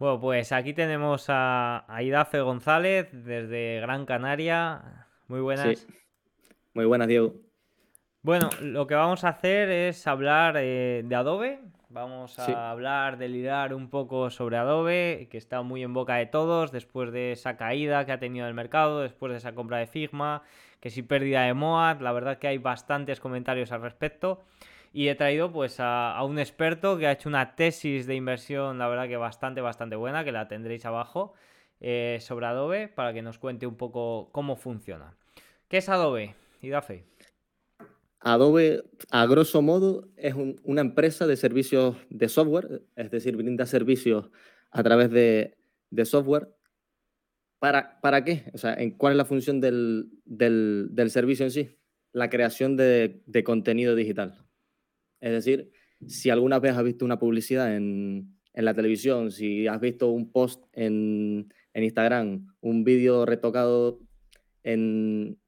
Bueno, pues aquí tenemos a, Idafe González desde Gran Canaria. Muy buenas. Muy buenas, Diego. Bueno, lo que vamos a hacer es hablar eh, de Adobe. Vamos a hablar, delirar un poco sobre Adobe, que está muy en boca de todos después de esa caída que ha tenido el mercado, después de esa compra de Figma, que si pérdida de Moat. La verdad que hay bastantes comentarios al respecto y he traído pues a, un experto que ha hecho una tesis de inversión, la verdad que bastante, bastante buena, que la tendréis abajo, eh, sobre Adobe, para que nos cuente un poco cómo funciona. ¿Qué es Adobe, Idafe? Adobe, a grosso modo, es una empresa de servicios de software, es decir, brinda servicios a través de, software. ¿Para, ¿Para qué? O sea, ¿cuál es la función del, servicio en sí? La creación de contenido digital. Es decir, si alguna vez has visto una publicidad en, la televisión, si has visto un post en, Instagram, un vídeo retocado en,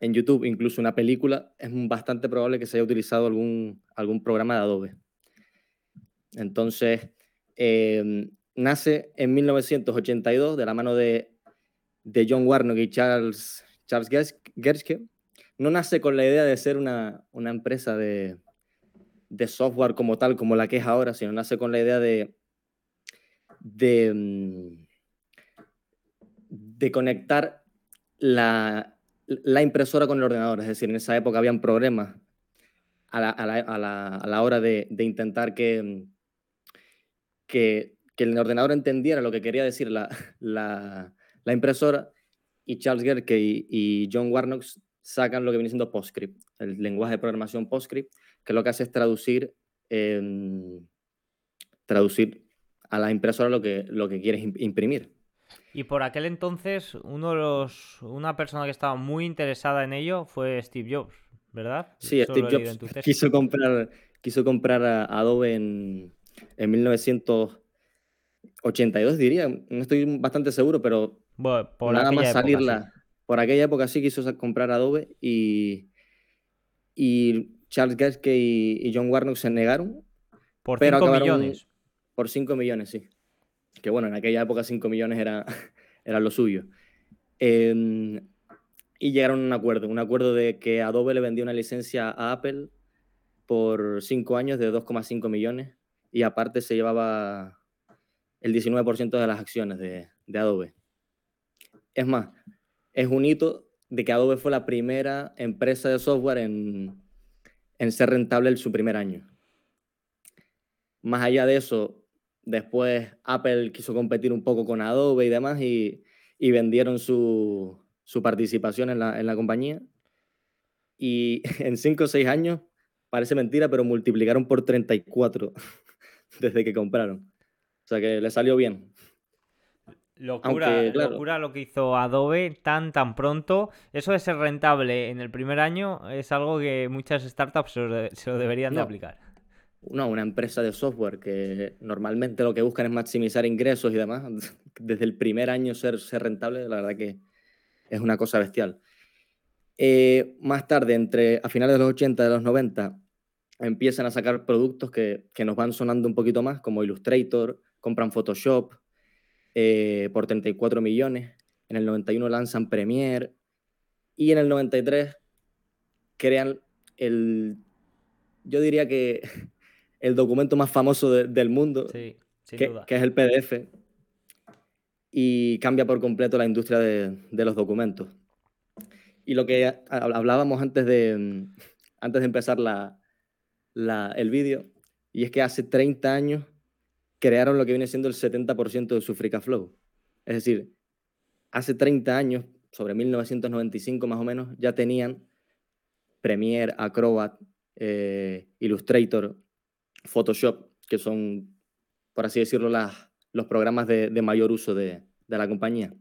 YouTube, incluso una película, es bastante probable que se haya utilizado algún, programa de Adobe. Entonces, em, nace en 1982 de la mano de, John Warnock y Charles, Charles. No nace con la idea de ser una empresa de, de software como tal, como la que es ahora, sino nace con la idea de, de, mm, de conectar la, la, impresora con el ordenador. Es decir, en esa época habían problemas a la, a la, a la hora de, de, intentar que, que, que, el ordenador entendiera lo que quería decir la, la impresora. Y Charles Gerke y, y John Warnock sacan lo que viene siendo PostScript, el lenguaje de programación PostScript, que lo que hace es traducir, em, traducir a la impresora lo que, lo que quieres imprimir. Y por aquel entonces, uno de los, una persona que estaba muy interesada en ello fue Steve Jobs, ¿verdad? Sí, Steve Jobs quiso comprar, quiso comprar a Adobe en, en 1982, diría. No estoy bastante seguro, pero por nada más salirla. Por aquella época sí quiso comprar Adobe y, y Charles Geske y, John Warnock se negaron. Por 5 millones. Por 5 millones, sí. Que bueno, en aquella época 5 millones era, era lo suyo. Em, y llegaron a un acuerdo, un acuerdo de que Adobe le vendía una licencia a Apple por 5 años de 2,5 millones y aparte se llevaba el 19% de las acciones de, de Adobe. Es más, es un hito de que Adobe fue la primera empresa de software en, en ser rentable en su primer año. Más allá de eso, después Apple quiso competir un poco con Adobe y demás y, vendieron su, participación en la, compañía. Y en 5 o 6 años, parece mentira, pero multiplicaron por 34 desde que compraron. O sea que le salió bien. Locura, locura lo que hizo Adobe tan tan pronto. Eso de ser rentable en el primer año es algo que muchas startups se lo, deberían de aplicar. No, una empresa de software que normalmente lo que buscan es maximizar ingresos y demás. Desde el primer año ser, ser rentable, la verdad que es una cosa bestial. Eh, más tarde, entre a finales de los 80 y de los 90, empiezan a sacar productos que, que nos van sonando un poquito más, como Illustrator, compran Photoshop, eh, por 34 millones. En el 91 lanzan Premiere y en el 93 crean el, yo diría que el documento más famoso del mundo, que, es el PDF, y cambia por completo la industria de, los documentos. Y lo que hablábamos antes de, antes de empezar la, el vídeo, y es que hace 30 años crearon lo que viene siendo el 70% de su Free Flow. Es decir, hace 30 años, sobre 1995 más o menos, ya tenían Premiere, Acrobat, eh, Illustrator, Photoshop, que son, por así decirlo, las, los programas de, mayor uso de, la compañía.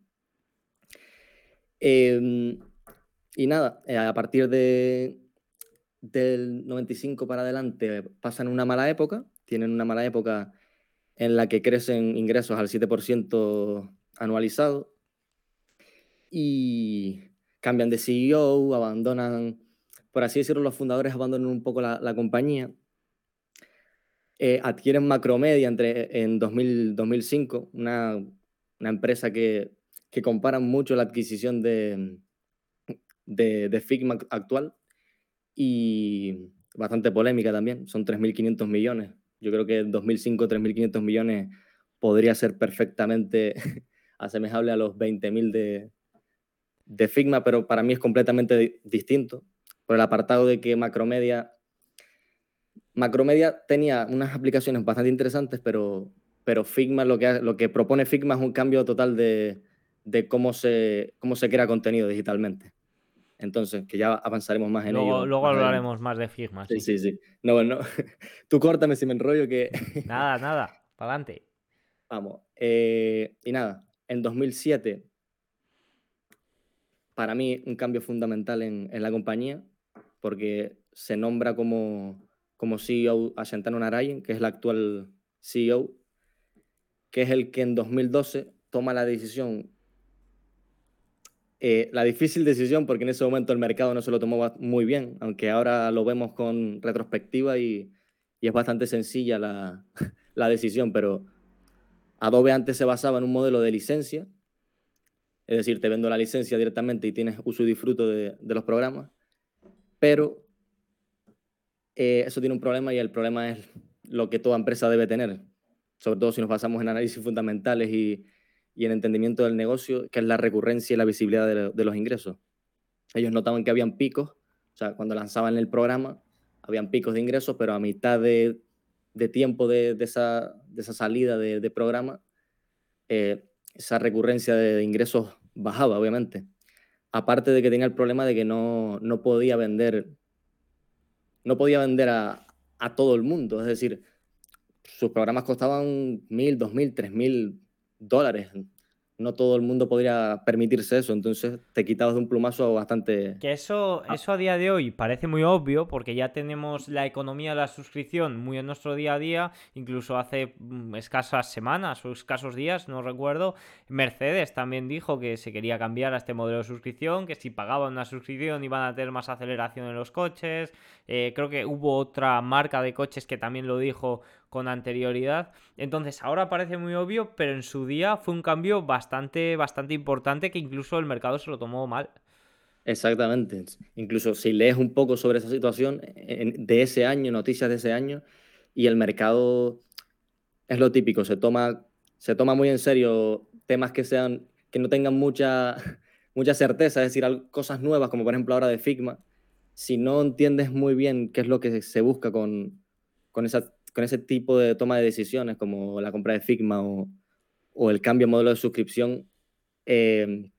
Em, y nada, eh, a partir de, del 95 para adelante pasan una mala época, tienen una mala época en la que crecen ingresos al 7% anualizado y cambian de CEO, abandonan, por así decirlo, los fundadores abandonan un poco la, compañía. eh, adquieren Macromedia entre, en 2005, una, empresa que, que comparan mucho la adquisición de, de, Figma actual y bastante polémica también, son 3.500 millones. Yo creo que en 2005 3.500 millones podría ser perfectamente asemejable a los 20.000 de, de Figma, pero para mí es completamente distinto, por el apartado de que Macromedia, Macromedia tenía unas aplicaciones bastante interesantes, pero, pero Figma, lo que, lo que propone Figma es un cambio total de, de cómo, se, cómo se crea contenido digitalmente. Entonces, que ya avanzaremos más en luego, ello. Luego hablaremos más de Figma. Sí, sí, sí. No, bueno, tú córtame si me enrollo que... nada, nada, para adelante. Vamos. Eh, y nada, en 2007, para mí un cambio fundamental en, en la compañía, porque se nombra como, como CEO a Shantanu Narayan, que es el actual CEO, que es el que en 2012 toma la decisión eh, la difícil decisión, porque en ese momento el mercado no se lo tomó muy bien, aunque ahora lo vemos con retrospectiva y, y es bastante sencilla la, la, decisión, pero Adobe antes se basaba en un modelo de licencia, es decir, te vendo la licencia directamente y tienes uso y disfruto de, de los programas, pero eh, eso tiene un problema y el problema es lo que toda empresa debe tener, sobre todo si nos basamos en análisis fundamentales y, y el entendimiento del negocio, que es la recurrencia y la visibilidad de, los ingresos. Ellos notaban que habían picos, o sea, cuando lanzaban el programa, habían picos de ingresos, pero a mitad de, tiempo de, esa, salida de, programa, eh, esa recurrencia de, ingresos bajaba, obviamente. Aparte de que tenía el problema de que no, podía vender, no podía vender a, a todo el mundo, es decir, sus programas costaban mil, dos mil, tres mil dólares. No todo el mundo podría permitirse eso, entonces te quitabas de un plumazo bastante... Que eso, eso a día de hoy parece muy obvio porque ya tenemos la economía de la suscripción muy en nuestro día a día, incluso hace mm, escasas semanas o escasos días, no recuerdo, Mercedes también dijo que se quería cambiar a este modelo de suscripción, que si pagaban una suscripción iban a tener más aceleración en los coches, eh, creo que hubo otra marca de coches que también lo dijo con anterioridad. Entonces ahora parece muy obvio, pero en su día fue un cambio bastante, bastante importante que incluso el mercado se lo tomó mal. Exactamente. Incluso si lees un poco sobre esa situación de ese año, noticias de ese año, y el mercado es lo típico, se toma, se toma muy en serio temas que sean, que no tengan mucha, mucha certeza, es decir, cosas nuevas, como por ejemplo ahora de Figma. Si no entiendes muy bien qué es lo que se busca con, con esa con ese tipo de toma de decisiones, como la compra de Figma o, el cambio de modelo de suscripción, eh,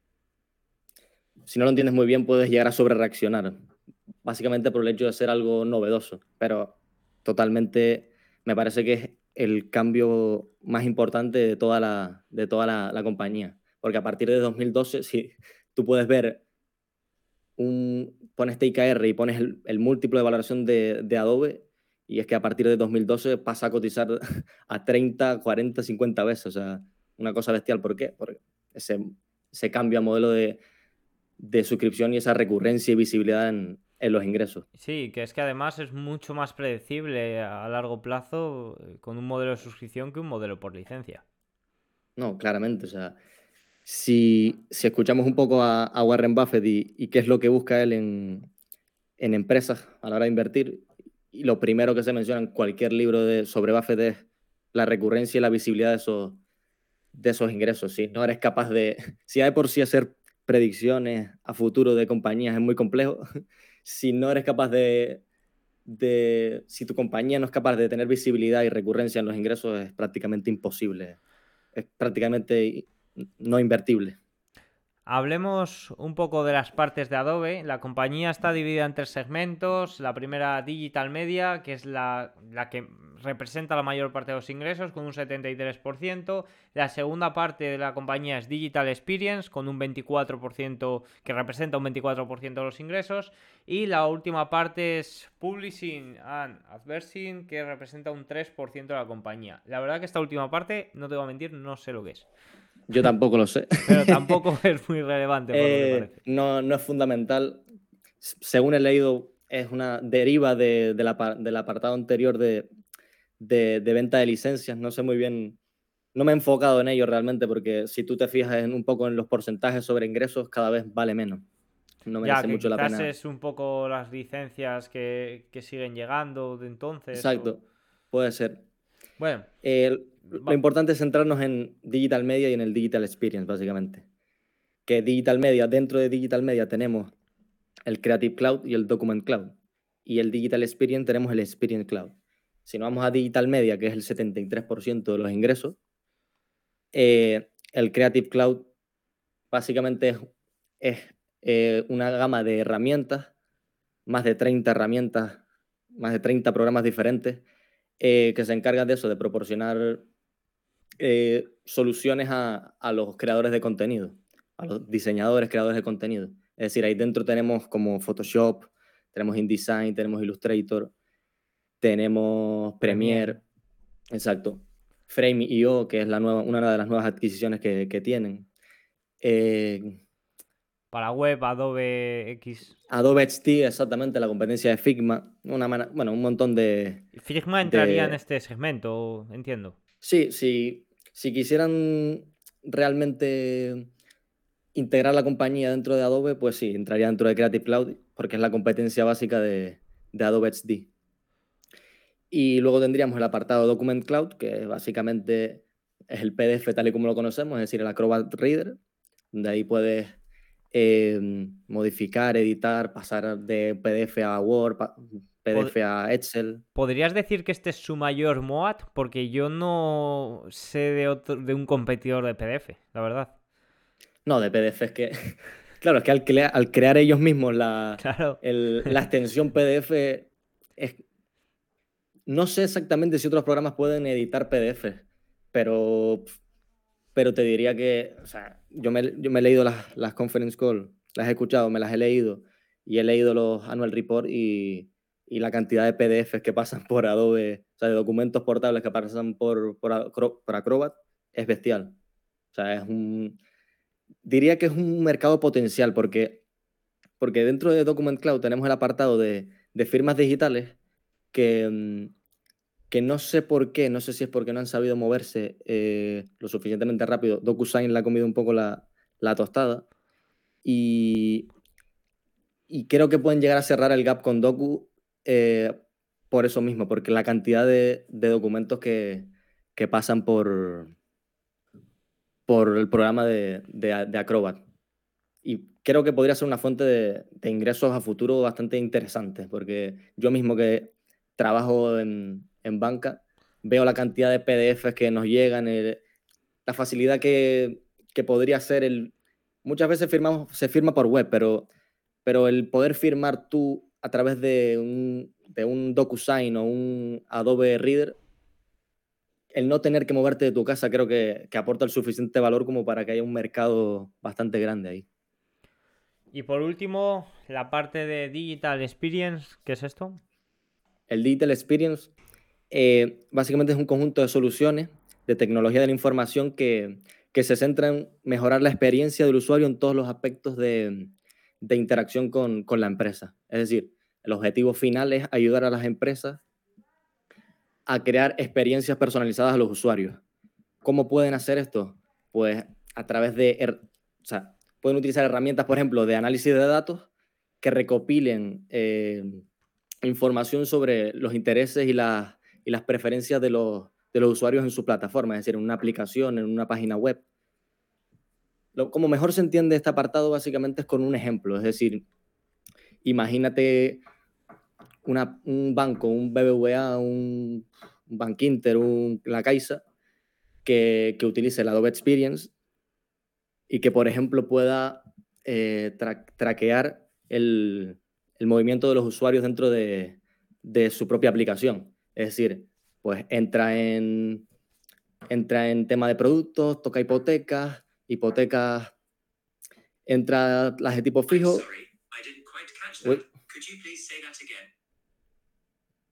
si no lo entiendes muy bien, puedes llegar a sobrereaccionar. Básicamente por el hecho de ser algo novedoso. Pero totalmente me parece que es el cambio más importante de toda la, de toda la, compañía. Porque a partir de 2012, si tú puedes ver un, pones TIKR y pones el, múltiplo de valoración de, de Adobe y es que a partir de 2012 pasa a cotizar a 30, 40, 50 veces. O sea, una cosa bestial. ¿Por qué? Porque ese, ese cambio a modelo de, de, suscripción y esa recurrencia y visibilidad en, en, los ingresos. Sí, que es que además es mucho más predecible a largo plazo eh, con un modelo de suscripción que un modelo por licencia. No, claramente. O sea, si, si escuchamos un poco a, a Warren Buffett y, y, qué es lo que busca él en, en empresas a la hora de invertir, y lo primero que se menciona en cualquier libro de, sobre Buffett es la recurrencia y la visibilidad de esos, de esos ingresos. Si no eres capaz de, si hay por sí hacer predicciones a futuro de compañías es muy complejo, si no eres capaz de, de, si tu compañía no es capaz de tener visibilidad y recurrencia en los ingresos es prácticamente imposible, es prácticamente no invertible. Hablemos un poco de las partes de Adobe. La compañía está dividida en tres segmentos. La primera, Digital Media, que es la, que representa la mayor parte de los ingresos, con un 73%. La segunda parte de la compañía es Digital Experience, con un 24%, que representa un 24% de los ingresos. Y la última parte es Publishing and Advertising, que representa un 3% de la compañía. La verdad que esta última parte, no te voy a mentir, no sé lo que es. Yo tampoco lo sé. Pero tampoco es muy relevante. Eh, no, no es fundamental. Según he leído, es una deriva del apartado anterior de, de, venta de licencias. No sé muy bien, no me he enfocado en ello realmente porque si tú te fijas en, un poco en los porcentajes sobre ingresos, cada vez vale menos. No merece mucho la pena. es un poco las licencias que, siguen llegando de entonces. Exacto, puede ser. Bueno. Lo importante es centrarnos en Digital Media y en el Digital Experience, básicamente. Que Digital Media, dentro de Digital Media tenemos el Creative Cloud y el Document Cloud. Y el Digital Experience tenemos el Experience Cloud. Si no vamos a Digital Media, que es el 73% de los ingresos, eh, el Creative Cloud básicamente es, eh, una gama de herramientas, más de 30 herramientas, más de 30 programas diferentes, eh, que se encargan de eso, de proporcionar soluciones a, a los creadores de contenido, a los diseñadores, creadores de contenido. Es decir, ahí dentro tenemos como Photoshop, tenemos InDesign, tenemos Illustrator, tenemos Premiere, exacto. Frame.io, que es la nueva, una de las nuevas adquisiciones que, tienen. Eh, Para web, Adobe X. Adobe XD, exactamente, la competencia de Figma. Una bueno, un montón de. Figma entraría en este segmento, entiendo. Sí. Si quisieran realmente integrar la compañía dentro de Adobe, pues sí, entraría dentro de Creative Cloud porque es la competencia básica de, Adobe XD. Y luego tendríamos el apartado Document Cloud, que básicamente es el PDF tal y como lo conocemos, es decir, el Acrobat Reader, donde ahí puedes eh, modificar, editar, pasar de PDF a Word, PDF a Excel. ¿Podrías decir que este es su mayor MOAT? Porque yo no sé de, de un competidor de PDF, la verdad. No, de PDF es que. claro, es que al, al crear ellos mismos la, la extensión PDF es. No sé exactamente si otros programas pueden editar PDF, pero, pero te diría que, o sea, yo me, yo me he leído las, las conference call, las he escuchado, me las he leído y he leído los annual report y, y la cantidad de PDFs que pasan por Adobe, o sea, de documentos portables que pasan por, por, por Acrobat, es bestial. O sea, es un, diría que es un mercado potencial porque, porque dentro de Document Cloud tenemos el apartado de, firmas digitales que, mm, que no sé por qué, no sé si es porque no han sabido moverse eh, lo suficientemente rápido. DocuSign le ha comido un poco la, tostada y, y, creo que pueden llegar a cerrar el gap con Docu eh, por eso mismo, porque la cantidad de, documentos que, que pasan por, por el programa de, de, Acrobat. Y creo que podría ser una fuente de, ingresos a futuro bastante interesante, porque yo mismo que trabajo en, en banca, veo la cantidad de PDFs que nos llegan, la facilidad que, que, podría ser el... Muchas veces firmamos, se firma por web, pero, pero el poder firmar tú a través de un, de un DocuSign o un Adobe Reader el no tener que moverte de tu casa creo que, aporta el suficiente valor como para que haya un mercado bastante grande ahí. Y por último, la parte de Digital Experience, ¿qué es esto? El Digital Experience eh, básicamente es un conjunto de soluciones de tecnología de la información que, se centra en mejorar la experiencia del usuario en todos los aspectos de, interacción con, con, la empresa. Es decir, el objetivo final es ayudar a las empresas a crear experiencias personalizadas a los usuarios. ¿Cómo pueden hacer esto? Pues a través de, o sea, pueden utilizar herramientas, por ejemplo, de análisis de datos que recopilen eh, información sobre los intereses y, las, y las preferencias de los, de los usuarios en su plataforma, es decir, en una aplicación, en una página web. Lo, como mejor se entiende este apartado básicamente es con un ejemplo, es decir, imagínate un banco, un BBVA, un, Bank Inter, la Caixa, que, que, utilice el Adobe Experience y que, por ejemplo, pueda eh, traquear el, el, movimiento de los usuarios dentro de, de, su propia aplicación. Es decir, pues entra en, entra en tema de productos, toca hipotecas, hipotecas, entra las de tipo fijo.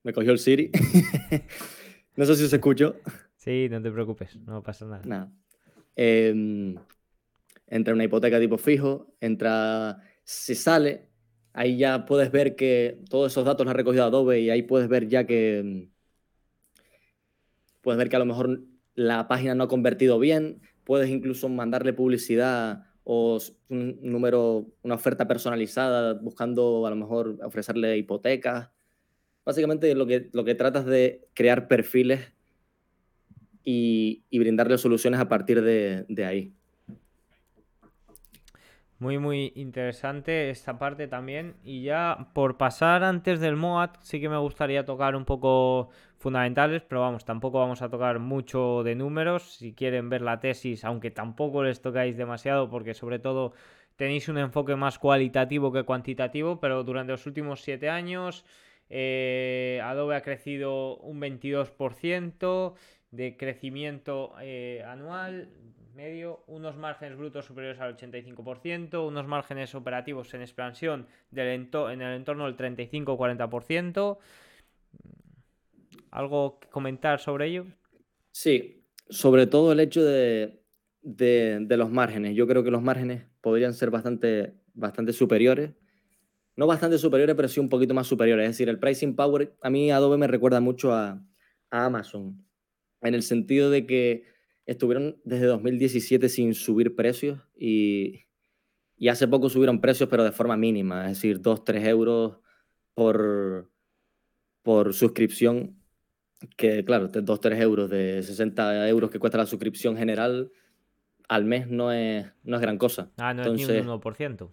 Me cogió el Siri. no sé si se escuchó. Sí, no te preocupes, no pasa nada. Nada. Em, entra una hipoteca tipo fijo, entra, si sale, ahí ya puedes ver que todos esos datos los ha recogido Adobe y ahí puedes ver ya que, puedes ver que a lo mejor la página no ha convertido bien, puedes incluso mandarle publicidad o un número, una oferta personalizada buscando a lo mejor ofrecerle hipotecas. Básicamente lo que, lo que tratas de crear perfiles y, brindarle soluciones a partir de, de ahí. Muy, muy interesante esta parte también. Y ya por pasar antes del MOAT, sí que me gustaría tocar un poco fundamentales, pero vamos, tampoco vamos a tocar mucho de números. Si quieren ver la tesis, aunque tampoco les tocáis demasiado, porque sobre todo tenéis un enfoque más cualitativo que cuantitativo, pero durante los últimos siete años eh, Adobe ha crecido un 22% de crecimiento eh, anual medio, unos márgenes brutos superiores al 85%, unos márgenes operativos en expansión del en el entorno del 35-40%. ¿Algo que comentar sobre ello? Sí, sobre todo el hecho de, los márgenes. Yo creo que los márgenes podrían ser bastante, bastante superiores. No bastante superiores, pero sí un poquito más superiores. Es decir, el pricing power, a mí Adobe me recuerda mucho a, a Amazon, en el sentido de que estuvieron desde 2017 sin subir precios y, hace poco subieron precios, pero de forma mínima, es decir, 2, 3 euros por, por suscripción, que claro, 2, 3 euros de 60 euros que cuesta la suscripción general al mes no es, no es gran cosa. Ah, no es ni un 1%.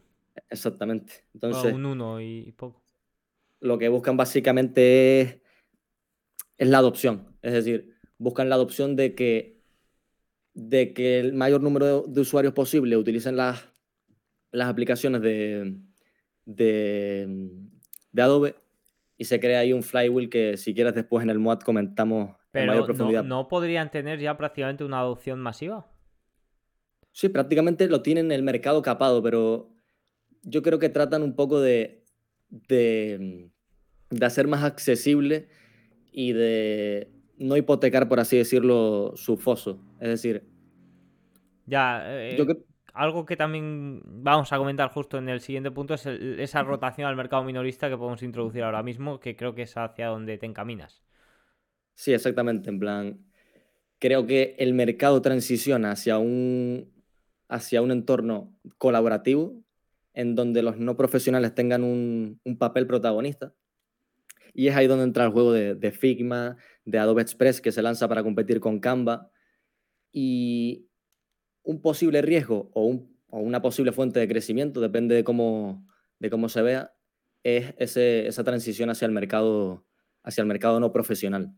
Exactamente. Entonces, un 1 y poco. Lo que buscan básicamente es, es la adopción, es decir, buscan la adopción de que de que el mayor número de, usuarios posible utilicen las, las aplicaciones de, de, Adobe y se crea ahí un flywheel que si quieres después en el mod comentamos en mayor profundidad. No, ¿no podrían tener ya prácticamente una adopción masiva? Sí, prácticamente lo tienen en el mercado capado, pero yo creo que tratan un poco de, de, de hacer más accesible y de no hipotecar, por así decirlo, su foso. Es decir... Ya, eh, algo que también vamos a comentar justo en el siguiente punto es esa rotación al mercado minorista que podemos introducir ahora mismo, que creo que es hacia donde te encaminas. Sí, exactamente. En plan, creo que el mercado transiciona hacia un, hacia un entorno colaborativo en donde los no profesionales tengan un, un papel protagonista. Y es ahí donde entra el juego de, de Figma, de Adobe Express que se lanza para competir con Canva. Y un posible riesgo o, una posible fuente de crecimiento, depende de cómo, de cómo se vea, es esa transición hacia el mercado, hacia el mercado no profesional.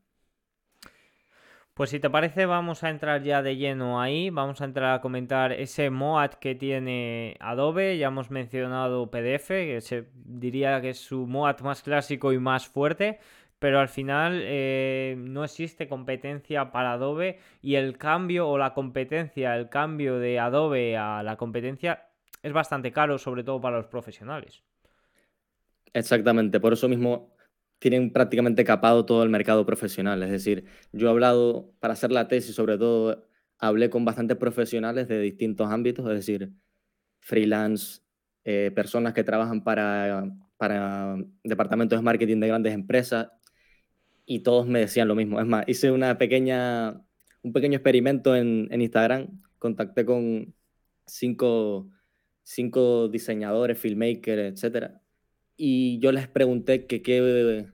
Pues si te parece, vamos a entrar ya de lleno ahí. Vamos a entrar a comentar ese MOAT que tiene Adobe. Ya hemos mencionado PDF, que se diría que es su MOAT más clásico y más fuerte pero al final eh, no existe competencia para Adobe y el cambio o la competencia, el cambio de Adobe a la competencia es bastante caro, sobre todo para los profesionales. Exactamente, por eso mismo tienen prácticamente capado todo el mercado profesional. Es decir, yo he hablado, para hacer la tesis sobre todo, hablé con bastantes profesionales de distintos ámbitos, es decir, freelance, eh, personas que trabajan para, para departamentos de marketing de grandes empresas, y todos me decían lo mismo. Es más, hice una pequeña, un pequeño experimento en, Instagram, contacté con cinco, cinco diseñadores, filmmakers, etc. Y yo les pregunté que qué,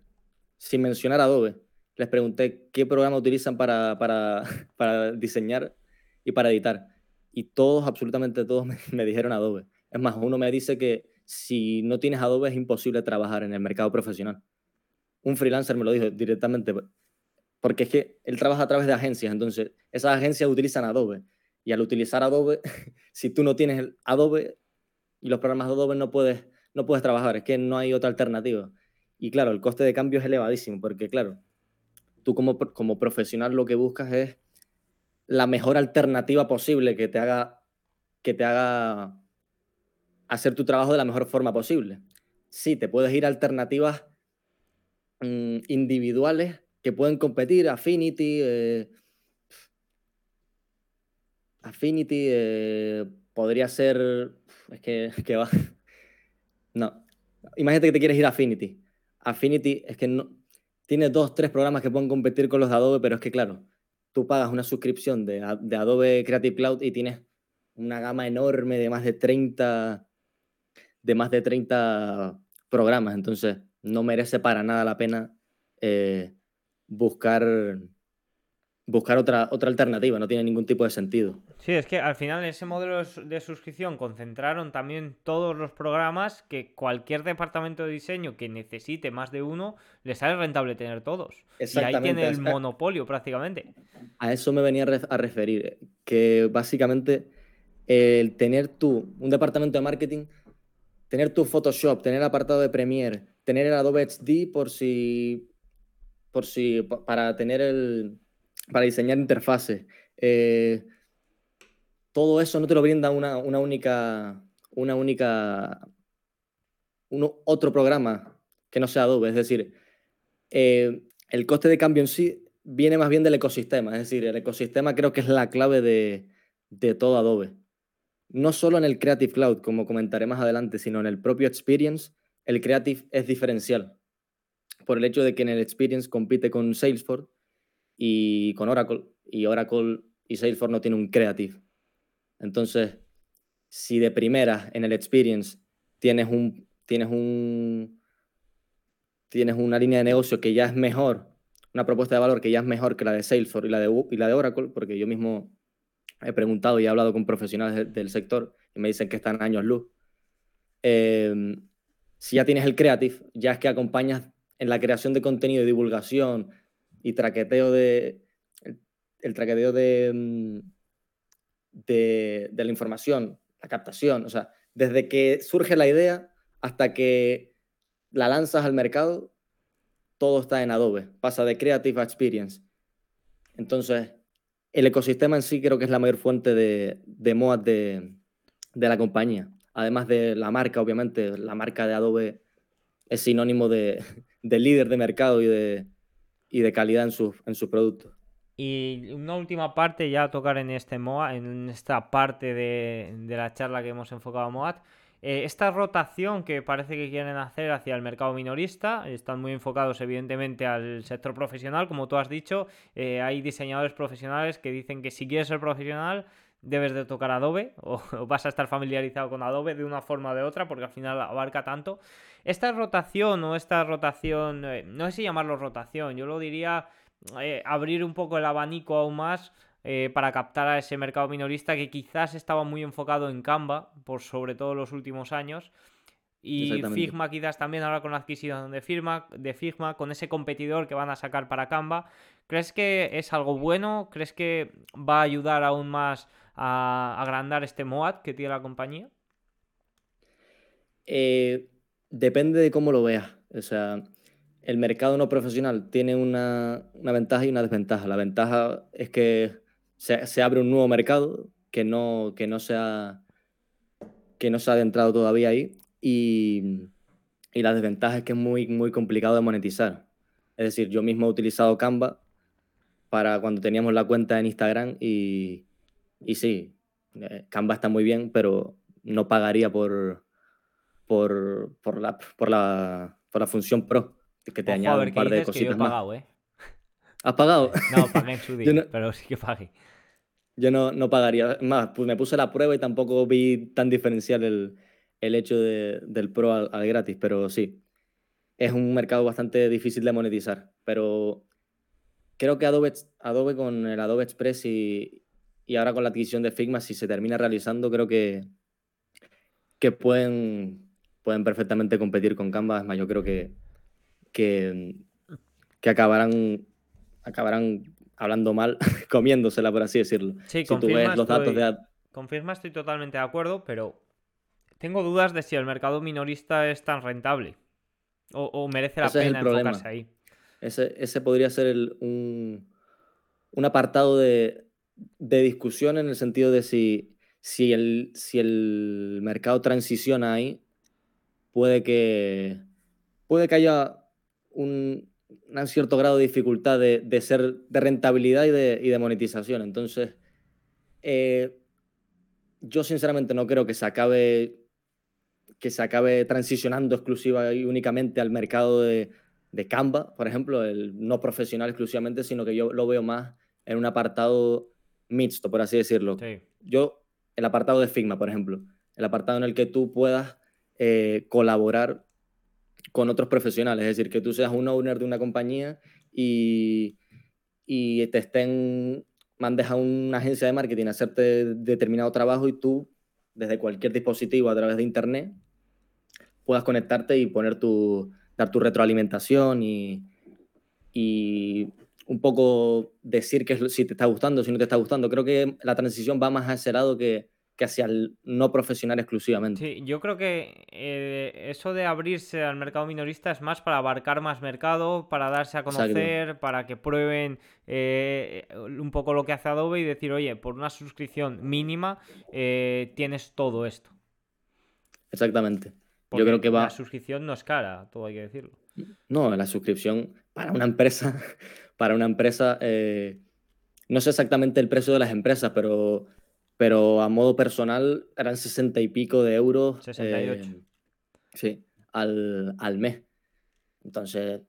sin mencionar Adobe, les pregunté qué programa utilizan para, para, para diseñar y para editar. Y todos, absolutamente todos, me, me dijeron Adobe. Es más, uno me dice que si no tienes Adobe es imposible trabajar en el mercado profesional un freelancer me lo dijo directamente, porque es que él trabaja a través de agencias, entonces esas agencias utilizan Adobe. Y al utilizar Adobe, si tú no tienes el Adobe y los programas de Adobe no puedes, no puedes trabajar, es que no hay otra alternativa. Y claro, el coste de cambio es elevadísimo, porque claro, tú como, como profesional lo que buscas es la mejor alternativa posible que te haga que te haga hacer tu trabajo de la mejor forma posible. Sí, te puedes ir a alternativas Mm, individuales que pueden competir, Affinity, eh, Affinity eh, podría ser, es que, que va, no, imagínate que te quieres ir a Affinity, Affinity es que no, tiene dos, tres programas que pueden competir con los de Adobe, pero es que claro, tú pagas una suscripción de, Adobe Creative Cloud y tienes una gama enorme de más de 30, de más de 30 programas. Entonces, no merece para nada la pena eh, buscar buscar otra, otra alternativa, no tiene ningún tipo de sentido. Sí, es que al final ese modelo de suscripción concentraron también todos los programas que cualquier departamento de diseño que necesite más de uno, le sale rentable tener todos. Y ahí tiene el monopolio prácticamente. A eso me venía a referir, que básicamente el tener tú un departamento de marketing, tener tu Photoshop, tener apartado de Premiere, tener el Adobe XD por si, por si, para tener el para diseñar interfaces. Eh, todo eso no te lo brinda una, única, una única, otro programa que no sea Adobe. Es decir, eh, el coste de cambio en sí viene más bien del ecosistema. Es decir, el ecosistema creo que es la clave de, de todo Adobe. No solo en el Creative Cloud, como comentaré más adelante, sino en el propio Experience, el Creative es diferencial. Por el hecho de que en el Experience compite con Salesforce y con Oracle, y Oracle y Salesforce no tienen un creative. Entonces, si de primera en el experience tienes un tienes un tienes una línea de negocio que ya es mejor, una propuesta de valor que ya es mejor que la de Salesforce y la de, y la de Oracle, porque yo mismo he preguntado y he hablado con profesionales del sector y me dicen que están años luz. Em, si ya tienes el creative, ya es que acompañas en la creación de contenido y divulgación, y traqueteo de. El, traqueteo mm, de, de, la información, la captación. O sea, desde que surge la idea hasta que la lanzas al mercado, todo está en Adobe. Pasa de Creative Experience. Entonces, el ecosistema en sí creo que es la mayor fuente de, de MOAD de, de la compañía. Además de la marca, obviamente, la marca de Adobe es sinónimo de, de líder de mercado y de, y de calidad en sus en productos. Y una última parte ya a tocar en este MOA, en esta parte de, la charla que hemos enfocado a MOAT. Eh, esta rotación que parece que quieren hacer hacia el mercado minorista, están muy enfocados evidentemente al sector profesional, como tú has dicho, eh, hay diseñadores profesionales que dicen que si quieres ser profesional debes de tocar Adobe o, vas a estar familiarizado con Adobe de una forma o de otra porque al final abarca tanto. Esta rotación o esta rotación, eh, no sé si llamarlo rotación, yo lo diría eh, abrir un poco el abanico aún más eh, para captar a ese mercado minorista que quizás estaba muy enfocado en Canva por sobre todo los últimos años. Y Figma quizás también ahora con la adquisición de Figma, de Figma, con ese competidor que van a sacar para Canva. ¿Crees que es algo bueno? ¿Crees que va a ayudar aún más a agrandar este MOAD que tiene la compañía? Eh, depende de cómo lo veas. O sea, el mercado no profesional tiene una, ventaja y una desventaja. La ventaja es que se, abre un nuevo mercado que no, que no, se, ha, que no adentrado todavía ahí y, la desventaja es que es muy, muy complicado de monetizar. Es decir, yo mismo he utilizado Canva para cuando teníamos la cuenta en Instagram y, y sí, eh, Canva está muy bien, pero no pagaría por, por, por, la, por, la, por la función Pro, que te añade un par de cositas he pagado, ¿eh? ¿Has pagado? No, pagué en su día, pero sí que pagué. Yo no, no pagaría. Más, pues me puse la prueba y tampoco vi tan diferencial el, el hecho de, del Pro al, gratis, pero sí, es un mercado bastante difícil de monetizar. Pero creo que Adobe, Adobe con el Adobe Express y, y ahora con la adquisición de Figma, si se termina realizando, creo que, que pueden, pueden perfectamente competir con Canva. Es más, yo creo que, que, que acabarán, acabarán hablando mal, comiéndosela, por así decirlo. Sí, si tú ves los datos de... Confirma, estoy totalmente de acuerdo, pero tengo dudas de si el mercado minorista es tan rentable o, merece la pena enfocarse ahí. Ese, ese podría ser un, un apartado de, de discusión en el sentido de si, si, el, si el mercado transiciona ahí, puede que, puede que haya un, cierto grado de dificultad de, ser de rentabilidad y de, y de monetización. Entonces, eh, yo sinceramente no creo que se acabe que se acabe transicionando exclusiva y únicamente al mercado de, de Canva, por ejemplo, el no profesional exclusivamente, sino que yo lo veo más en un apartado mixto, por así decirlo. Yo, el apartado de Figma, por ejemplo, el apartado en el que tú puedas eh, colaborar con otros profesionales, es decir, que tú seas un owner de una compañía y, y te estén, mandes a una agencia de marketing a hacerte determinado trabajo y tú, desde cualquier dispositivo a través de internet, puedas conectarte y poner tu, dar tu retroalimentación y, y un poco decir que si te está gustando, si no te está gustando. Creo que la transición va más a ese lado que, que hacia el no profesional exclusivamente. Sí, yo creo que eh, eso de abrirse al mercado minorista es más para abarcar más mercado, para darse a conocer, para que prueben eh, un poco lo que hace Adobe y decir, oye, por una suscripción mínima eh, tienes todo esto. Exactamente. yo creo que va... La suscripción no es cara, todo hay que decirlo. No, la suscripción para una empresa, para una empresa, no sé exactamente el precio de las empresas, pero pero a modo personal eran 60 y pico de euros. 68. Eh, sí, al, al, mes. Entonces,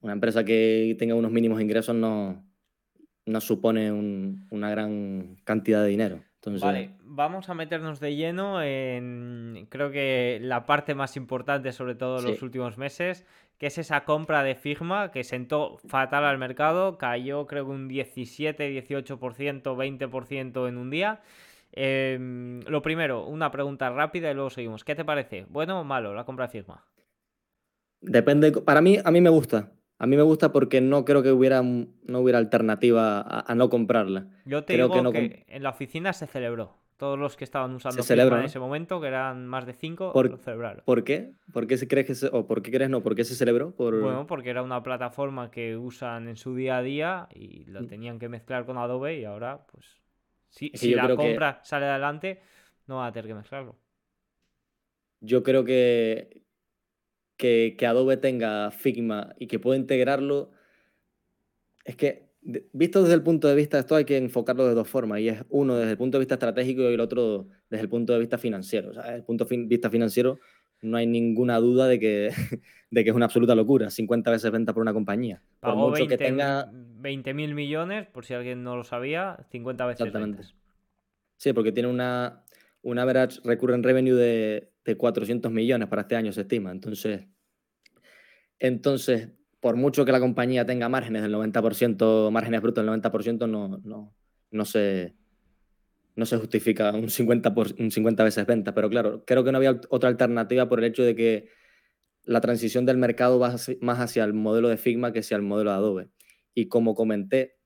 una empresa que tenga unos mínimos ingresos no, no supone una gran cantidad de dinero. Entonces, vale, vamos a meternos de lleno en creo que la parte más importante, sobre todo en los últimos meses, que es esa compra de Figma que sentó fatal al mercado, cayó creo que un 17, 18%, 20% en un día. Em, lo primero, una pregunta rápida y luego seguimos. ¿Qué te parece? ¿Bueno o malo la compra de Figma? Depende, para mí, a mí me gusta. A mí me gusta porque no creo que hubiera, no hubiera alternativa a, no comprarla. Yo te digo que en la oficina se celebró. Todos los que estaban usando Figma en ese momento, que eran más de cinco, lo celebraron. ¿Por qué? ¿Por qué crees que se, o por qué crees no? ¿Por qué se celebró? Bueno, porque era una plataforma que usan en su día a día y lo mm. tenían que mezclar con Adobe y ahora, pues, si, si la compra sale adelante, no va a tener que mezclarlo. Yo creo que, que, que Adobe tenga Figma y que pueda integrarlo, es que visto desde el punto de vista, esto hay que enfocarlo de dos formas, y es uno desde el punto de vista estratégico y el otro desde el punto de vista financiero. O sea, desde el punto de vista financiero no hay ninguna duda de que, de que es una absoluta locura, 50 veces venta por una compañía. Por mucho que tenga... 20 mil millones, por si alguien no lo sabía, 50 veces Exactamente. Sí, porque tiene una, una average recurrent revenue de, de 400 millones para este año, se estima. Entonces, entonces por mucho que la compañía tenga márgenes del 90%, márgenes brutos del 90%, no, no, no, se, no se justifica un 50, por, un 50 veces venta. Pero claro, creo que no había otra alternativa por el hecho de que la transición del mercado va más hacia el modelo de Figma que hacia el modelo de Adobe. Y como comenté,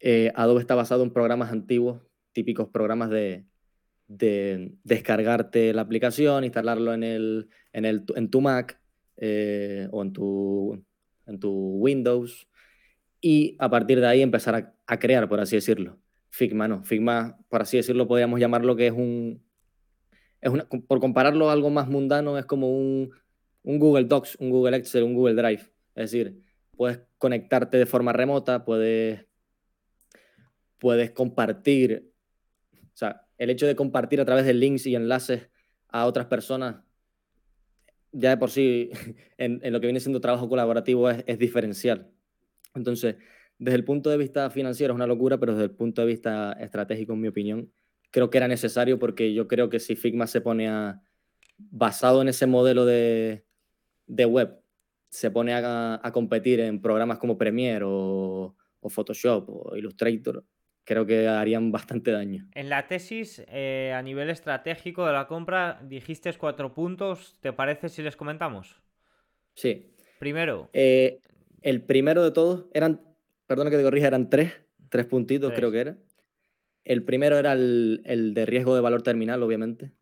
eh, Adobe está basado en programas antiguos, típicos programas de, de descargarte la aplicación, instalarlo en, el, en, el, en tu Mac eh, o en tu, en tu Windows y a partir de ahí empezar a, crear, por así decirlo. Figma no, Figma, por así decirlo, podríamos llamarlo que es un, es una, por compararlo a algo más mundano, es como un, un Google Docs, un Google Excel, un Google Drive. Es decir, puedes conectarte de forma remota, puedes, puedes compartir, o sea, el hecho de compartir a través de links y enlaces a otras personas ya de por sí en, lo que viene siendo trabajo colaborativo es, diferencial. Entonces, desde el punto de vista financiero es una locura, pero desde el punto de vista estratégico, en mi opinión, creo que era necesario porque yo creo que si Figma se pone basado en ese modelo de, web, se pone a, competir en programas como Premiere o Photoshop o Illustrator, creo que harían bastante daño. En la tesis, eh, a nivel estratégico de la compra, dijiste cuatro puntos. ¿Te parece si les comentamos? Sí. Primero. Eh, el primero de todos, eran, perdona que te corrija, eran tres, tres puntitos creo que era. El primero era el, el, de riesgo de valor terminal, obviamente.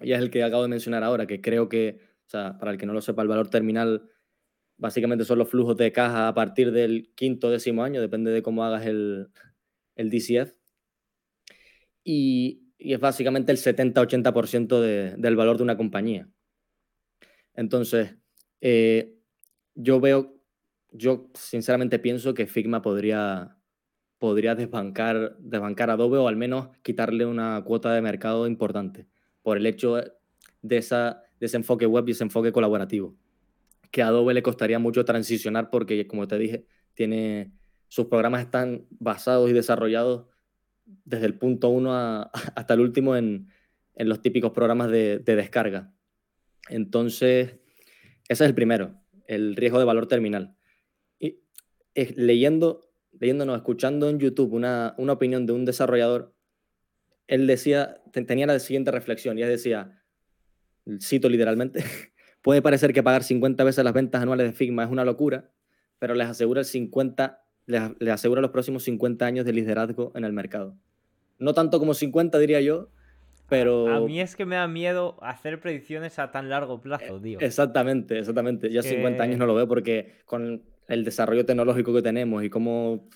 Y es el que acabo de mencionar ahora, que creo que, o sea, para el que no lo sepa, el valor terminal básicamente son los flujos de caja a partir del quinto décimo año, depende de cómo hagas el, el DCF, y, es básicamente el 70-80% del valor de una compañía. Entonces, eh, yo veo, yo sinceramente pienso que Figma podría, podría desbancar, desbancar Adobe o al menos quitarle una cuota de mercado importante por el hecho de, esa, de ese enfoque web y ese enfoque colaborativo. Que a Adobe le costaría mucho transicionar porque, como te dije, tiene sus programas están basados y desarrollados desde el punto uno hasta el último en, los típicos programas de, descarga. Entonces, ese es el primero, el riesgo de valor terminal. Y leyendo, leyendo, escuchando en YouTube una, una opinión de un desarrollador, él decía, tenía la siguiente reflexión, y él decía, cito literalmente, puede parecer que pagar 50 veces las ventas anuales de Figma es una locura, pero les asegura el 50 le asegura los próximos 50 años de liderazgo en el mercado. No tanto como 50, diría yo, pero... A mí es que me da miedo hacer predicciones a tan largo plazo, tío. Exactamente, exactamente. Ya 50 años no lo veo porque con el desarrollo tecnológico que tenemos y cómo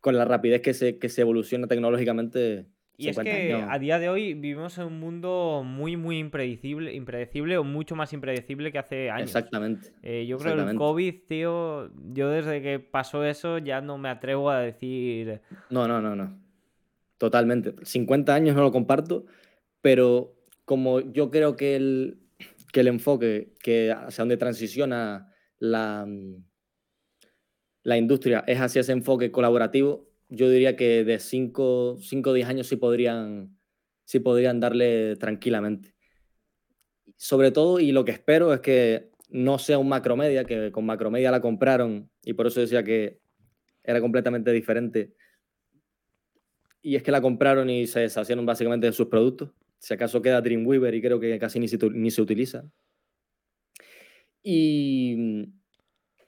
con la rapidez que se, que se evoluciona tecnológicamente, y es que a día de hoy vivimos en un mundo muy, muy impredecible, impredecible o mucho más impredecible que hace años. Exactamente. Eh, yo creo que el COVID, tío, yo desde que pasó eso ya no me atrevo a decir... No, no, no, no. Totalmente. 50 años no lo comparto, pero como yo creo que el, que el enfoque que hacia donde transiciona la, la industria es hacia ese enfoque colaborativo, yo diría que de 5 o 10 años sí podrían, sí podrían darle tranquilamente. Sobre todo, y lo que espero es que no sea un macromedia, que con macromedia la compraron y por eso decía que era completamente diferente. Y es que la compraron y se deshacieron básicamente de sus productos. Si acaso queda Dreamweaver y creo que casi ni se, utiliza. Y,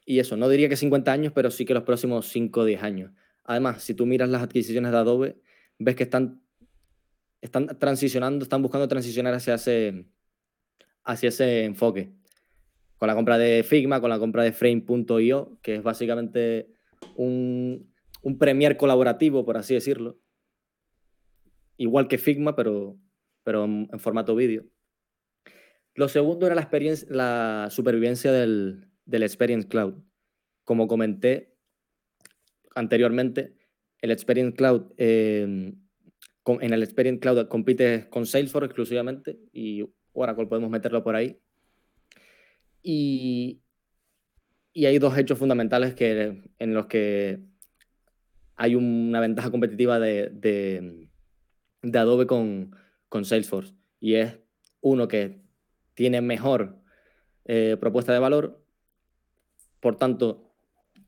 y eso, no diría que 50 años, pero sí que los próximos 5 o 10 años. Además, si tú miras las adquisiciones de Adobe, ves que están, están transicionando, están buscando transicionar hacia ese, hacia ese enfoque. Con la compra de Figma, con la compra de Frame.io, que es básicamente un, un premier colaborativo, por así decirlo. Igual que Figma, pero, pero en, formato vídeo. Lo segundo era la, la supervivencia del, del Experience Cloud. Como comenté, anteriormente, el Experience Cloud, em, en el Experience Cloud compite con Salesforce exclusivamente y Oracle podemos meterlo por ahí. Y, y hay dos hechos fundamentales que, en los que hay una ventaja competitiva de, de, Adobe con, con, Salesforce. Y es uno que tiene mejor eh, propuesta de valor, por tanto,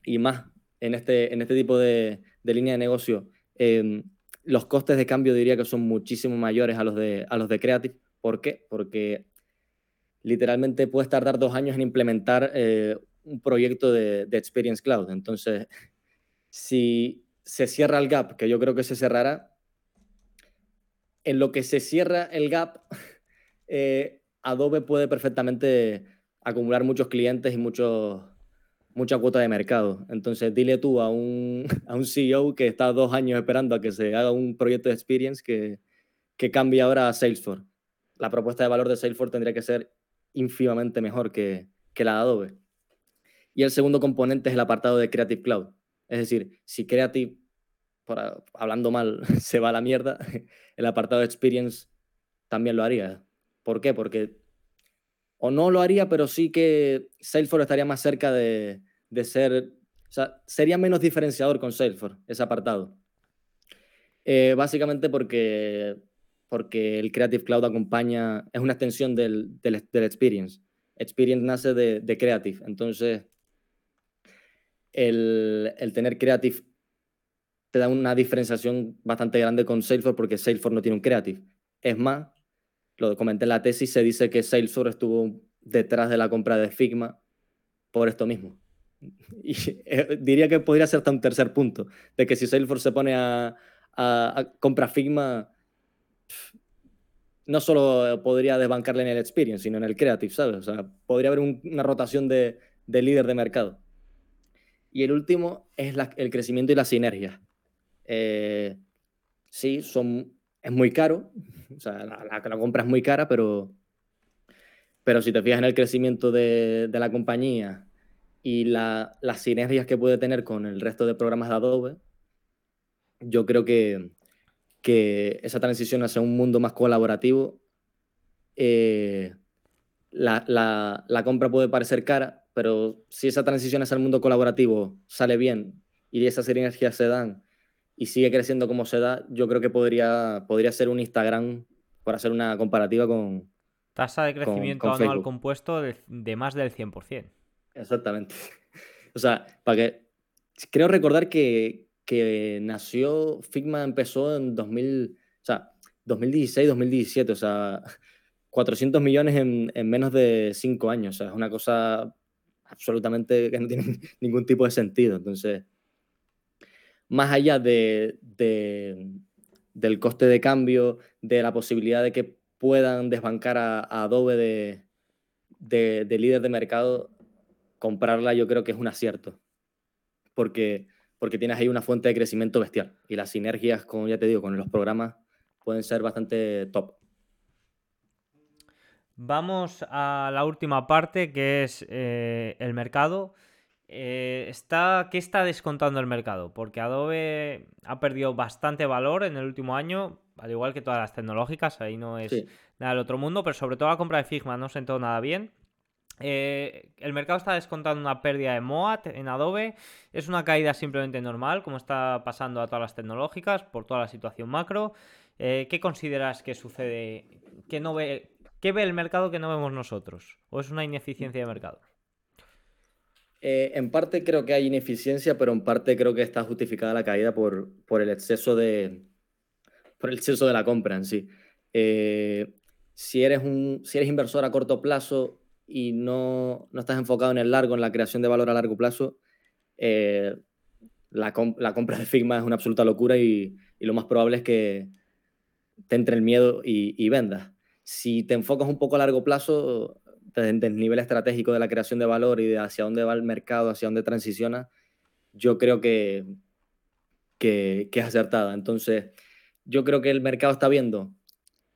y más en este, en este tipo de, línea de negocio, em, los costes de cambio diría que son muchísimo mayores a los de, a los de Creative. ¿Por qué? Porque literalmente puedes tardar dos años en implementar eh, un proyecto de, Experience Cloud. Entonces, si se cierra el gap, que yo creo que se cerrará, en lo que se cierra el gap, eh, Adobe puede perfectamente acumular muchos clientes y muchos mucha cuota de mercado. Entonces, dile tú a un, a un CEO que está dos años esperando a que se haga un proyecto de experience que, que cambie ahora a Salesforce. La propuesta de valor de Salesforce tendría que ser ínfimamente mejor que, que la Adobe. Y el segundo componente es el apartado de Creative Cloud. Es decir, si Creative, hablando mal, se va a la mierda, el apartado de Experience también lo haría. ¿Por qué? Porque o no lo haría, pero sí que Salesforce estaría más cerca de, ser, o sea, sería menos diferenciador con Salesforce, ese apartado. Eh, básicamente porque, porque el Creative Cloud acompaña, es una extensión del, del, Experience. Experience nace de, de Creative, entonces el, el, tener Creative te da una diferenciación bastante grande con Salesforce porque Salesforce no tiene un Creative. Es más, lo comenté en la tesis, se dice que Salesforce estuvo detrás de la compra de Figma por esto mismo. Y eh, diría que podría ser hasta un tercer punto, de que si Salesforce se pone a, a, comprar Figma, no solo podría desbancarle en el experience, sino en el creative, ¿sabes? O sea, podría haber una rotación de, de, líder de mercado. Y el último es el crecimiento y la sinergia. Eh, sí, son, es muy caro, o sea, la, compra es muy cara, pero, pero si te fijas en el crecimiento de, de la compañía y la, las sinergias que puede tener con el resto de programas de Adobe, yo creo que, que esa transición hacia un mundo más colaborativo, eh, la, compra puede parecer cara, pero si esa transición hacia el mundo colaborativo sale bien y esas sinergias se dan y sigue creciendo como se da, yo creo que podría, podría ser un Instagram, por hacer una comparativa con... Tasa de crecimiento anual compuesto de, más del 100%. Exactamente. O sea, para que... Creo recordar que, que nació, Figma empezó en 2000, o sea, 2016, 2017, o sea, 400 millones en, en menos de 5 años, o sea, es una cosa absolutamente que no tiene ningún tipo de sentido. Entonces, más allá de, del coste de cambio, de la posibilidad de que puedan desbancar a, Adobe de, de, líder de mercado, comprarla yo creo que es un acierto. Porque, porque tienes ahí una fuente de crecimiento bestial. Y las sinergias, como ya te digo, con los programas pueden ser bastante top. Vamos a la última parte que es eh, el mercado. Eh, está, ¿Qué está descontando el mercado? Porque Adobe ha perdido bastante valor en el último año, al igual que todas las tecnológicas, ahí no es nada del otro mundo, pero sobre todo la compra de Figma no sentó nada bien. Eh, el mercado está descontando una pérdida de MOAT en Adobe. Es una caída simplemente normal, como está pasando a todas las tecnológicas por toda la situación macro. Eh, ¿Qué consideras que sucede? ¿Qué, no ve, ¿Qué ve el mercado que no vemos nosotros? ¿O es una ineficiencia de mercado? Eh, en parte creo que hay ineficiencia, pero en parte creo que está justificada la caída por, el exceso de exceso de la compra en sí. Eh, si, eres inversor a corto plazo y no, estás enfocado en el largo, en la creación de valor a largo plazo, eh, la, la, compra de Figma es una absoluta locura y, y, lo más probable es que te entre el miedo y, y vendas. Si te enfocas un poco a largo plazo, desde el nivel estratégico de la creación de valor y de hacia dónde va el mercado, hacia dónde transiciona, yo creo que, que, es acertada. Entonces, yo creo que el mercado está viendo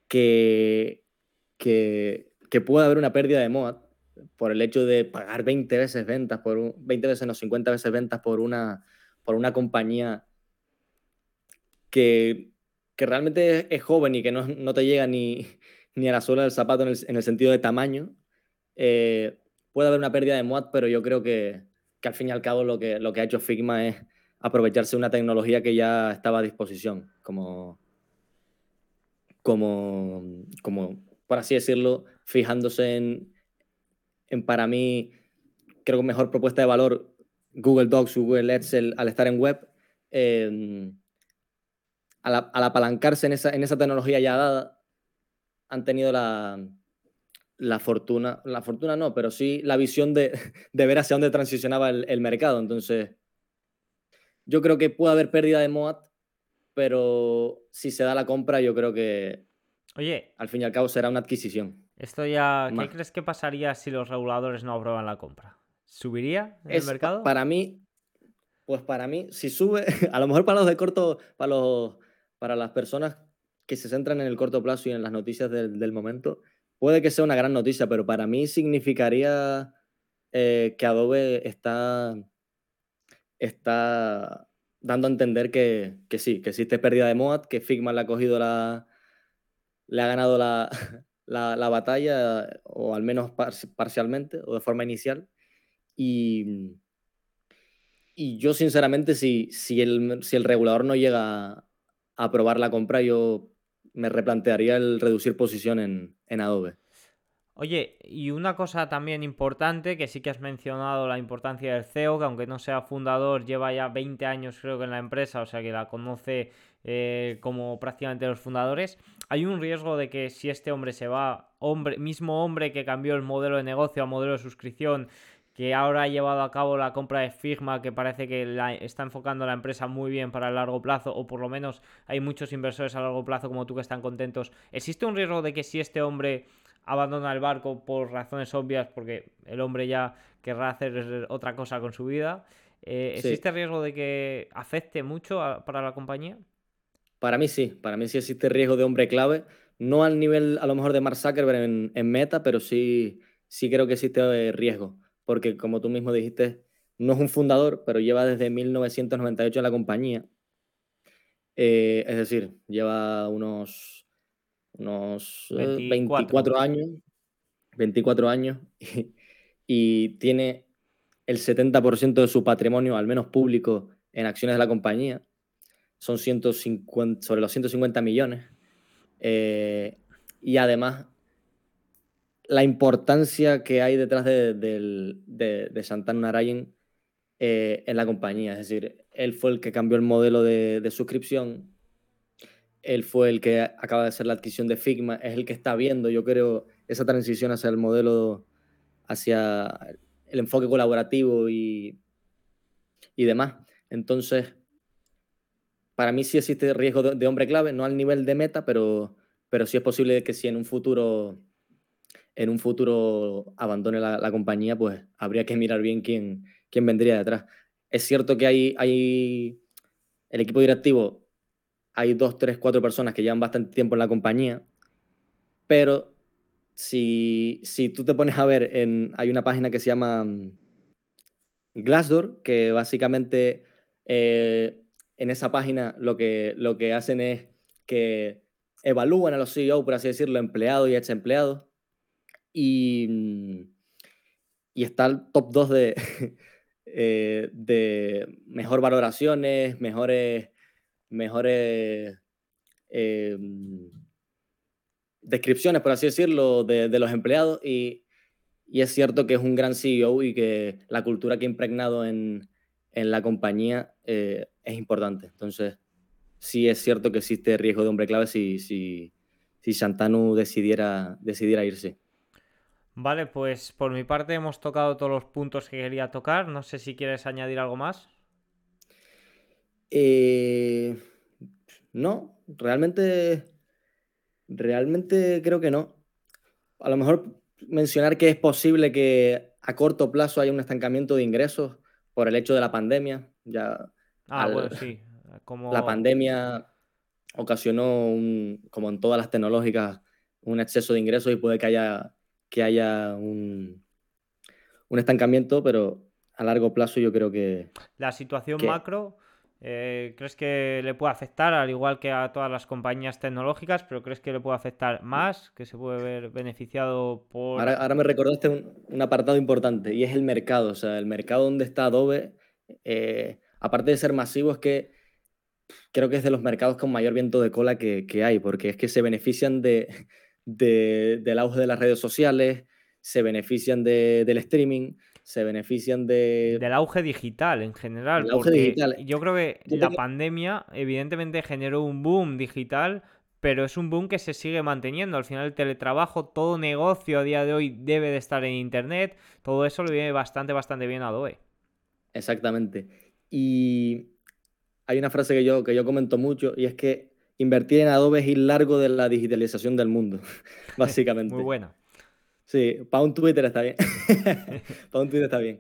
que, que, que puede haber una pérdida de moda por el hecho de pagar 20 veces ventas, por un, 20 veces, no, 50 veces ventas por una, por una compañía que, que realmente es, joven y que no, no te llega ni, ni a la suela del zapato en el, en el, sentido de tamaño, eh, puede haber una pérdida de MOAT, pero yo creo que, que, al fin y al cabo lo que, lo que ha hecho Figma es aprovecharse de una tecnología que ya estaba a disposición, como, como, como por así decirlo, fijándose en, en para mí, creo que mejor propuesta de valor Google Docs, Google Excel al estar en web, eh, al, al, apalancarse en esa, en esa tecnología ya dada, han tenido la, la fortuna, la fortuna no, pero sí la visión de, ver hacia dónde transicionaba el, mercado. Entonces, yo creo que puede haber pérdida de MOAT, pero si se da la compra, yo creo que Oye, al fin y al cabo será una adquisición. Esto ya, ¿qué crees que pasaría si los reguladores no aprueban la compra? ¿Subiría el mercado? Para mí, pues para mí, si sube, a lo mejor para los de corto, para los, para las personas que se centran en el corto plazo y en las noticias del, del momento, puede que sea una gran noticia, pero para mí significaría eh, que Adobe está, está dando a entender que, sí, que existe pérdida de MOAT, que Figma le ha cogido la. le ha ganado la, la, batalla, o al menos parcialmente, o de forma inicial. Y, y yo, sinceramente, si, si, el, si el regulador no llega a aprobar la compra, yo me replantearía el reducir posición en, Adobe. Oye, y una cosa también importante, que sí que has mencionado la importancia del CEO, que aunque no sea fundador, lleva ya 20 años creo que en la empresa, o sea que la conoce eh, como prácticamente los fundadores. Hay un riesgo de que si este hombre se va, hombre, mismo hombre que cambió el modelo de negocio a modelo de suscripción, que ahora ha llevado a cabo la compra de Figma, que parece que la, está enfocando la empresa muy bien para el largo plazo, o por lo menos hay muchos inversores a largo plazo como tú que están contentos. ¿Existe un riesgo de que si este hombre abandona el barco por razones obvias, porque el hombre ya querrá hacer otra cosa con su vida, eh, ¿existe riesgo de que afecte mucho para la compañía? Para mí sí, para mí sí existe riesgo de hombre clave, no al nivel a lo mejor de Mark Zuckerberg en, en meta, pero sí, sí creo que existe eh, riesgo porque como tú mismo dijiste, no es un fundador, pero lleva desde 1998 en la compañía. Eh, es decir, lleva unos, unos 24. Eh, años, 24 años, y, tiene el 70% de su patrimonio, al menos público, en acciones de la compañía. Son 150, sobre los 150 millones. Eh, y además, la importancia que hay detrás de, de, Santana Narayan eh, en la compañía. Es decir, él fue el que cambió el modelo de, suscripción. Él fue el que acaba de hacer la adquisición de Figma. Es el que está viendo, yo creo, esa transición hacia el modelo, hacia el enfoque colaborativo y, y demás. Entonces, para mí sí existe riesgo de, hombre clave, no al nivel de meta, pero, pero sí es posible que si en un futuro en un futuro abandone la, compañía, pues habría que mirar bien quién, quién vendría detrás. Es cierto que hay, hay el equipo directivo, hay dos, tres, cuatro personas que llevan bastante tiempo en la compañía, pero si, si tú te pones a ver, en, hay una página que se llama mm, Glassdoor, que básicamente eh, en esa página lo que, lo que hacen es que evalúan a los CEO, por así decirlo, empleados y ex empleados, y, mm, y está el top 2 de, eh, de mejor valoraciones, mejores, mejores eh, descripciones, por así decirlo, de, de los empleados. Y, y, es cierto que es un gran CEO y que la cultura que ha impregnado en, en la compañía eh, es importante. Entonces, sí es cierto que existe riesgo de hombre clave si, si, si Santanu decidiera, decidiera irse. Vale, pues por mi parte hemos tocado todos los puntos que quería tocar. No sé si quieres añadir algo más. Eh, no, realmente, realmente creo que no. A lo mejor mencionar que es posible que a corto plazo haya un estancamiento de ingresos por el hecho de la pandemia. Ya ah, bueno, sí. Como... La pandemia ocasionó, un, como en todas las tecnológicas, un exceso de ingresos y puede que haya, que haya un, un estancamiento, pero a largo plazo yo creo que... La situación macro eh, ¿Crees que le puede afectar, al igual que a todas las compañías tecnológicas, pero crees que le puede afectar más, que se puede ver beneficiado por... Ahora, me recordaste un, apartado importante y es el mercado. O sea, el mercado donde está Adobe, eh, aparte de ser masivo, es que creo que es de los mercados con mayor viento de cola que, hay, porque es que se benefician de, del auge de las redes sociales, se benefician del streaming, se benefician de... Del auge digital en general. El auge digital. Yo creo que la pandemia evidentemente generó un boom digital, pero es un boom que se sigue manteniendo. Al final el teletrabajo, todo negocio a día de hoy debe de estar en Internet. Todo eso le viene bastante, bastante bien a Adobe. Exactamente. Y hay una frase que yo, que yo comento mucho y es que invertir en Adobe es ir largo de la digitalización del mundo, básicamente. Muy buena. Sí, para un Twitter está bien. para un Twitter está bien.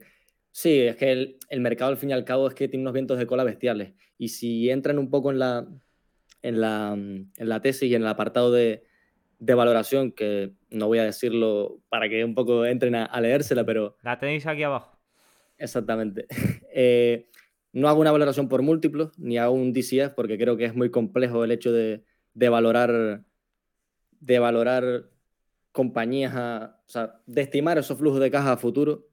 Sí, es que el, mercado al fin y al cabo es que tiene unos vientos de cola bestiales. Y si entran un poco en la, en la, en la tesis y en el apartado de, de, valoración, que no voy a decirlo para que un poco entren a, leérsela, pero... La tenéis aquí abajo. Exactamente. Eh, no hago una valoración por múltiplos, ni hago un DCF, porque creo que es muy complejo el hecho de, valorar compañías a, o sea, de estimar esos flujos de caja a futuro.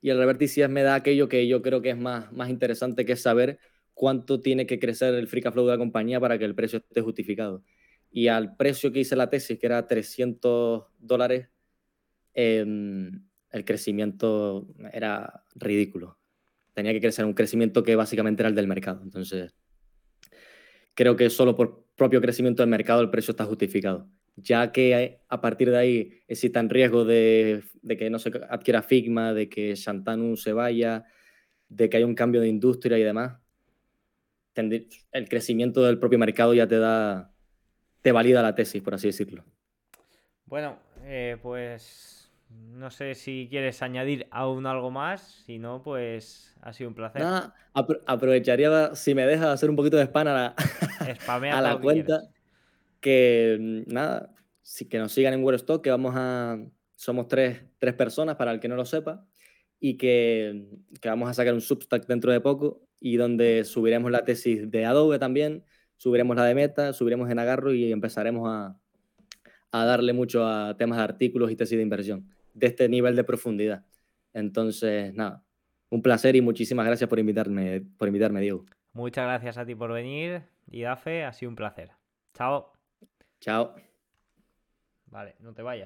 Y el revertir me da aquello que yo creo que es más, interesante, que es saber cuánto tiene que crecer el free cash flow de la compañía para que el precio esté justificado. Y al precio que hice la tesis, que era 300 dólares, em, el crecimiento era ridículo. Tenía que crecer un crecimiento que básicamente era el del mercado. Entonces, creo que solo por propio crecimiento del mercado el precio está justificado ya que a partir de ahí existan riesgos de, que no se adquiera Figma, de que Shantanu se vaya, de que haya un cambio de industria y demás, el crecimiento del propio mercado ya te da, te valida la tesis, por así decirlo. Bueno, eh, pues no sé si quieres añadir aún algo más, si no, pues ha sido un placer. aprovecharía, si me dejas hacer un poquito de spam a la, a la cuenta que mm, nada, que nos sigan en Stock, que vamos a, somos tres, tres personas para el que no lo sepa, y que, que, vamos a sacar un Substack dentro de poco y donde subiremos la tesis de Adobe también, subiremos la de Meta, subiremos en Agarro y empezaremos a, a darle mucho a temas de artículos y tesis de inversión de este nivel de profundidad. Entonces, nada, Un placer y muchísimas gracias por invitarme, por invitarme, Diego. Muchas gracias a ti por venir y Dafe, ha sido un placer. Chao. Chao. Vale, no te vayas.